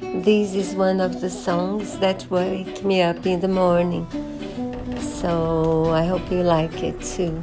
this is one of the songs that wake me up in the morning. So I hope you like it too.